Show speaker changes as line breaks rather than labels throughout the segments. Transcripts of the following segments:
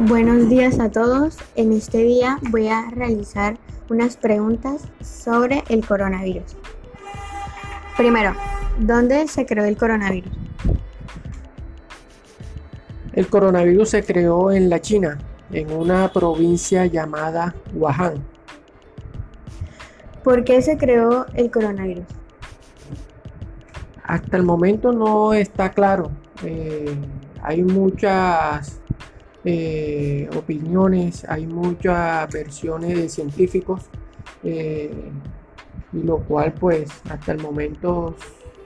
Buenos días a todos. En este día voy a realizar unas preguntas sobre el coronavirus. Primero, ¿dónde se creó el coronavirus?
El coronavirus se creó en la China, en una provincia llamada Wuhan.
¿Por qué se creó el coronavirus?
Hasta el momento no está claro. Eh, hay muchas eh, opiniones, hay muchas versiones de científicos, eh, y lo cual pues hasta el momento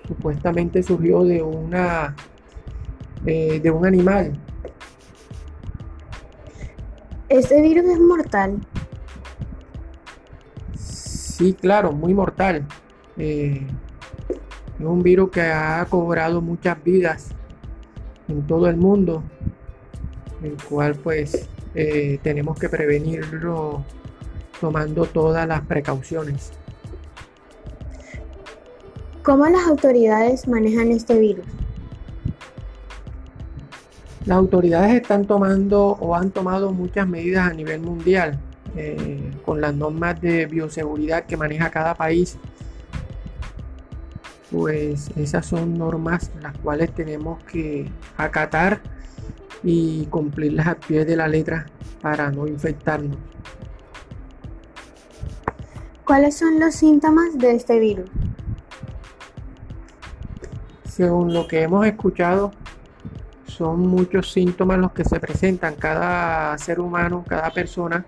supuestamente surgió de una de un animal.
¿Este virus es mortal?
Sí, claro, muy mortal. es un virus que ha cobrado muchas vidas en todo el mundo el cual pues eh, tenemos que prevenirlo tomando todas las precauciones.
¿Cómo las autoridades manejan este virus?
Las autoridades están tomando o han tomado muchas medidas a nivel mundial eh, con las normas de bioseguridad que maneja cada país. Pues esas son normas las cuales tenemos que acatar y cumplirlas a pie de la letra para no infectarnos.
¿Cuáles son los síntomas de este virus?
Según lo que hemos escuchado, son muchos síntomas los que se presentan. Cada ser humano, cada persona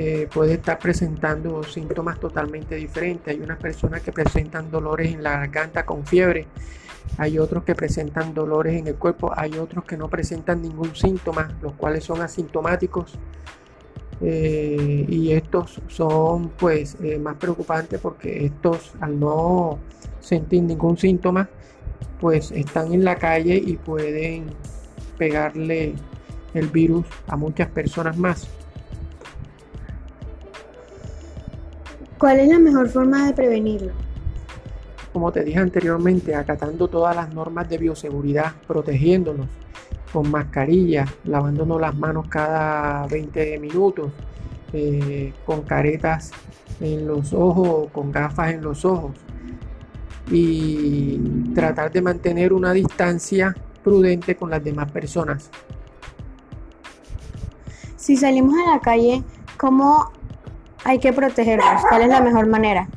eh, puede estar presentando síntomas totalmente diferentes. Hay unas personas que presentan dolores en la garganta con fiebre, hay otros que presentan dolores en el cuerpo, hay otros que no presentan ningún síntoma, los cuales son asintomáticos. Eh, y estos son pues eh, más preocupantes porque estos al no sentir ningún síntoma pues están en la calle y pueden pegarle el virus a muchas personas más.
¿Cuál es la mejor forma de prevenirlo?
como te dije anteriormente, acatando todas las normas de bioseguridad, protegiéndonos con mascarilla, lavándonos las manos cada 20 minutos, eh, con caretas en los ojos, con gafas en los ojos y tratar de mantener una distancia prudente con las demás personas.
Si salimos a la calle, ¿cómo hay que protegernos? ¿Cuál es la mejor manera?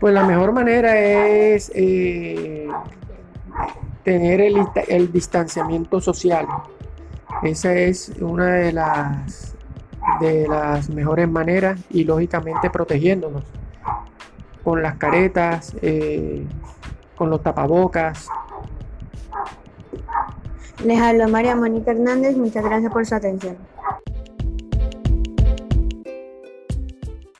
Pues la mejor manera es eh, tener el, distanciamiento social. Esa es una de las, de las mejores maneras y lógicamente protegiéndonos con las caretas, eh, con los tapabocas.
Les hablo María Mónica Hernández, muchas gracias por su atención.